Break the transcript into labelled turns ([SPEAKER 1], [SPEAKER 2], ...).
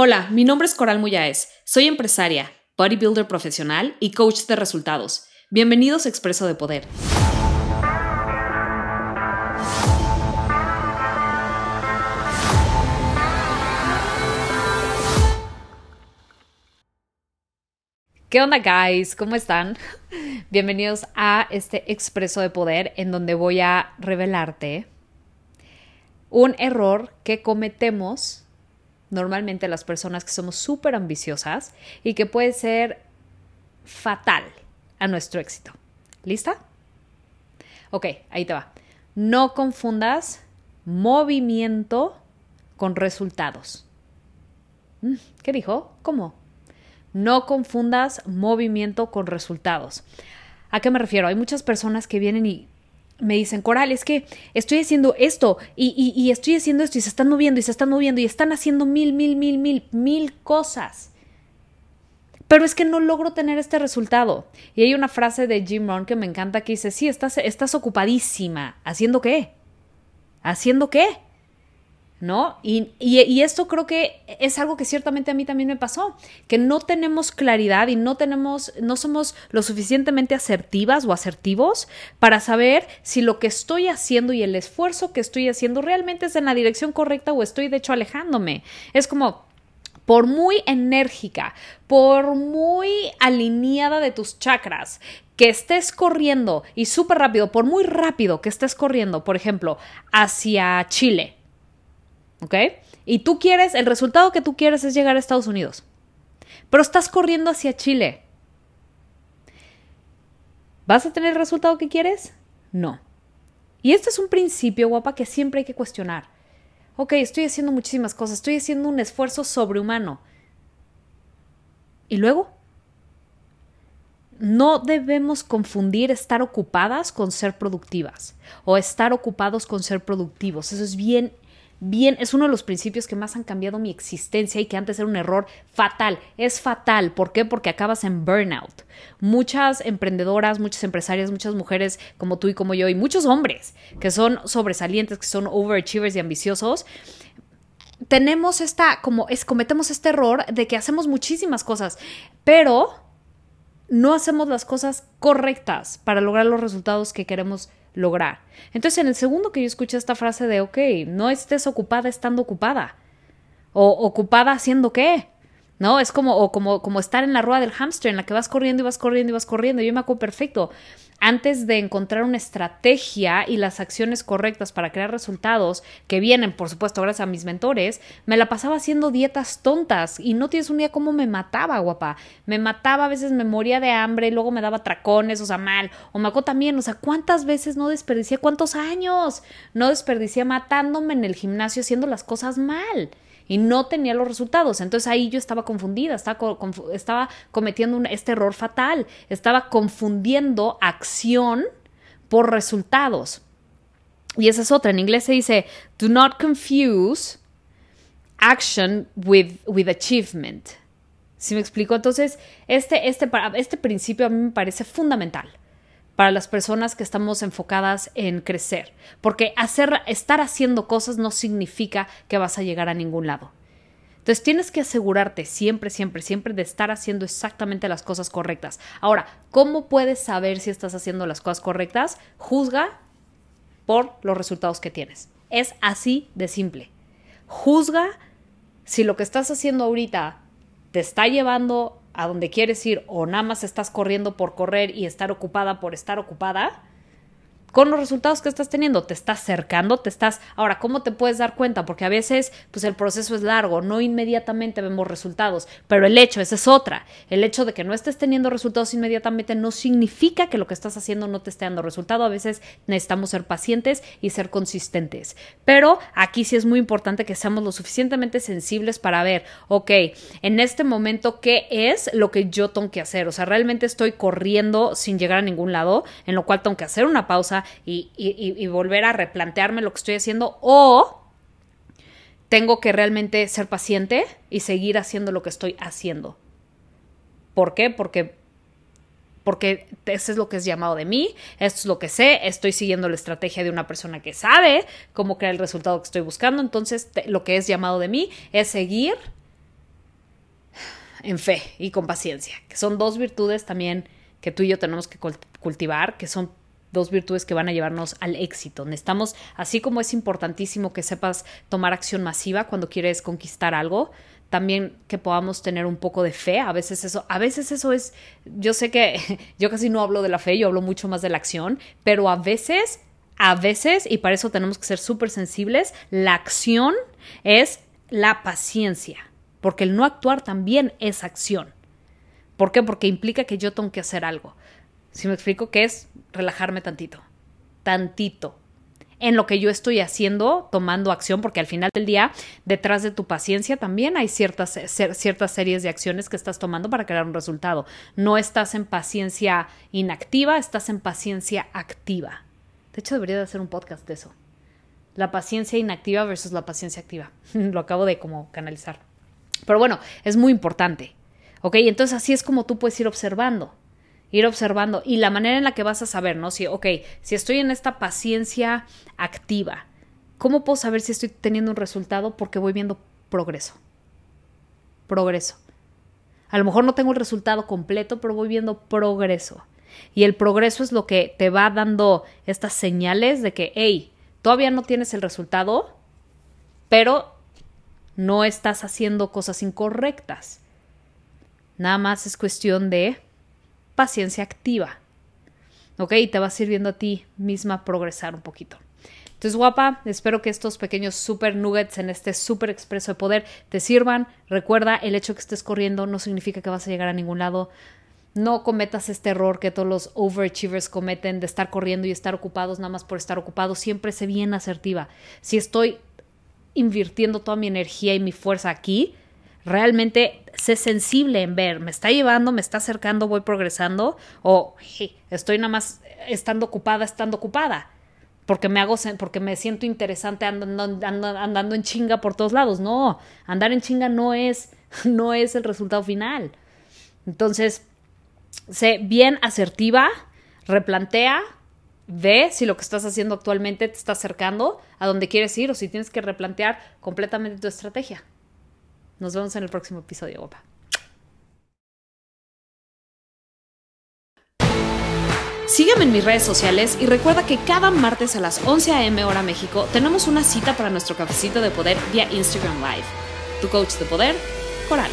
[SPEAKER 1] Hola, mi nombre es Coral Muyáez. Soy empresaria, bodybuilder profesional y coach de resultados. Bienvenidos a Expreso de Poder. ¿Qué onda, guys? ¿Cómo están? Bienvenidos a este Expreso de Poder en donde voy a revelarte un error que cometemos normalmente las personas que somos súper ambiciosas y que puede ser fatal a nuestro éxito. ¿Lista? Ok, ahí te va. No confundas movimiento con resultados. Mm, ¿Qué dijo? ¿Cómo? No confundas movimiento con resultados. ¿A qué me refiero? Hay muchas personas que vienen y me dicen, Coral, es que estoy haciendo esto y, y, estoy haciendo esto y se están moviendo y se están moviendo y están haciendo mil, mil, mil, mil, mil cosas. Pero es que no logro tener este resultado. Y hay una frase de Jim Rohn que me encanta que dice, sí, estás, estás ocupadísima. ¿Haciendo qué? ¿Haciendo qué? ¿No? Y, y, esto creo que es algo que ciertamente a mí también me pasó, que no tenemos claridad y no tenemos, no somos lo suficientemente asertivas o asertivos para saber si lo que estoy haciendo y el esfuerzo que estoy haciendo realmente es en la dirección correcta o estoy de hecho alejándome. Es como, por muy enérgica, por muy alineada de tus chakras, que estés corriendo y súper rápido, por muy rápido que estés corriendo, por ejemplo, hacia Chile, ¿ok? Y tú quieres, el resultado que tú quieres es llegar a Estados Unidos, pero estás corriendo hacia Chile. ¿Vas a tener el resultado que quieres? No. Y este es un principio, guapa, que siempre hay que cuestionar. Ok, estoy haciendo muchísimas cosas, estoy haciendo un esfuerzo sobrehumano. ¿Y luego? No debemos confundir estar ocupadas con ser productivas o estar ocupados con ser productivos. Eso es bien bien, es uno de los principios que más han cambiado mi existencia y que antes era un error fatal. Es fatal. ¿Por qué? Porque acabas en burnout. Muchas emprendedoras, muchas empresarias, muchas mujeres como tú y como yo y muchos hombres que son sobresalientes, que son overachievers y ambiciosos, tenemos esta, como es, cometemos este error de que hacemos muchísimas cosas, pero no hacemos las cosas correctas para lograr los resultados que queremos lograr. Entonces, en el segundo que yo escuché esta frase de, ok, no estés ocupada estando ocupada. O ocupada haciendo qué. ¿No? Es como, o como, como estar en la rueda del hámster en la que vas corriendo y vas corriendo y vas corriendo. Yo me acuerdo perfecto antes de encontrar una estrategia y las acciones correctas para crear resultados que vienen, por supuesto, gracias a mis mentores, me la pasaba haciendo dietas tontas y no tienes un día cómo me mataba, guapa. Me mataba, a veces me moría de hambre, y luego me daba tracones, o sea, mal. O me acuerdo también, o sea, ¿cuántas veces no desperdicié? ¿Cuántos años? No desperdicié matándome en el gimnasio haciendo las cosas mal y no tenía los resultados. Entonces ahí yo estaba confundida, estaba, estaba cometiendo este error fatal, estaba confundiendo acción por resultados. Y esa es otra, en inglés se dice, do not confuse action with, with achievement. ¿Sí me explico? Entonces, este, este, este principio a mí me parece fundamental para las personas que estamos enfocadas en crecer, porque hacer, estar haciendo cosas no significa que vas a llegar a ningún lado. Entonces tienes que asegurarte siempre, siempre, siempre de estar haciendo exactamente las cosas correctas. Ahora, ¿cómo puedes saber si estás haciendo las cosas correctas? Juzga por los resultados que tienes. Es así de simple. Juzga si lo que estás haciendo ahorita te está llevando a donde quieres ir o nada más estás corriendo por correr y estar ocupada por estar ocupada, con los resultados que estás teniendo, te estás acercando, te estás... Ahora, ¿cómo te puedes dar cuenta? Porque a veces, pues el proceso es largo, no inmediatamente vemos resultados, pero el hecho, esa es otra, el hecho de que no estés teniendo resultados inmediatamente no significa que lo que estás haciendo no te esté dando resultado, a veces necesitamos ser pacientes y ser consistentes, pero aquí sí es muy importante que seamos lo suficientemente sensibles para ver, ok, en este momento, ¿qué es lo que yo tengo que hacer? O sea, realmente estoy corriendo sin llegar a ningún lado, en lo cual tengo que hacer una pausa, y, volver a replantearme lo que estoy haciendo o tengo que realmente ser paciente y seguir haciendo lo que estoy haciendo. ¿Por qué? Porque porque eso es lo que es llamado de mí, esto es lo que sé, estoy siguiendo la estrategia de una persona que sabe cómo crear el resultado que estoy buscando, entonces lo que es llamado de mí es seguir en fe y con paciencia, que son dos virtudes también que tú y yo tenemos que cultivar, que son dos virtudes que van a llevarnos al éxito. Necesitamos, así como es importantísimo que sepas tomar acción masiva cuando quieres conquistar algo, también que podamos tener un poco de fe. A veces eso, a veces eso es, yo sé que yo casi no hablo de la fe, yo hablo mucho más de la acción, pero a veces, a veces, y para eso tenemos que ser súper sensibles, la acción es la paciencia, porque el no actuar también es acción. ¿Por qué? Porque implica que yo tengo que hacer algo. Si me explico qué es relajarme tantito, tantito, en lo que yo estoy haciendo, tomando acción, porque al final del día, detrás de tu paciencia también hay ciertas, ciertas series de acciones que estás tomando para crear un resultado. No estás en paciencia inactiva, estás en paciencia activa. De hecho, debería de hacer un podcast de eso. La paciencia inactiva versus la paciencia activa. lo acabo de como canalizar. Pero bueno, es muy importante. ¿Ok? Entonces así es como tú puedes ir observando ir observando y la manera en la que vas a saber, ¿no? Si, ok, si estoy en esta paciencia activa, ¿cómo puedo saber si estoy teniendo un resultado? Porque voy viendo progreso. Progreso. A lo mejor no tengo el resultado completo, pero voy viendo progreso. Y el progreso es lo que te va dando estas señales de que, hey, todavía no tienes el resultado, pero no estás haciendo cosas incorrectas. Nada más es cuestión de paciencia activa. ¿Ok? Y te va sirviendo a ti misma progresar un poquito. Entonces, guapa, espero que estos pequeños super nuggets en este super expreso de poder te sirvan. Recuerda, el hecho que estés corriendo no significa que vas a llegar a ningún lado. No cometas este error que todos los overachievers cometen de estar corriendo y estar ocupados nada más por estar ocupados. Siempre sé bien asertiva. Si estoy invirtiendo toda mi energía y mi fuerza aquí, realmente sé sensible en ver, me está llevando, me está acercando, voy progresando, o estoy nada más estando ocupada, estando ocupada, porque me hago, porque me siento interesante andando, andando, en chinga por todos lados. No, andar en chinga no es, no es el resultado final. Entonces, sé bien asertiva, replantea, ve si lo que estás haciendo actualmente te está acercando a donde quieres ir o si tienes que replantear completamente tu estrategia. Nos vemos en el próximo episodio, guapa. Sígueme en mis redes sociales y recuerda que cada martes a las 11 a.m. hora México tenemos una cita para nuestro cafecito de poder vía Instagram Live. Tu coach de poder, Coral.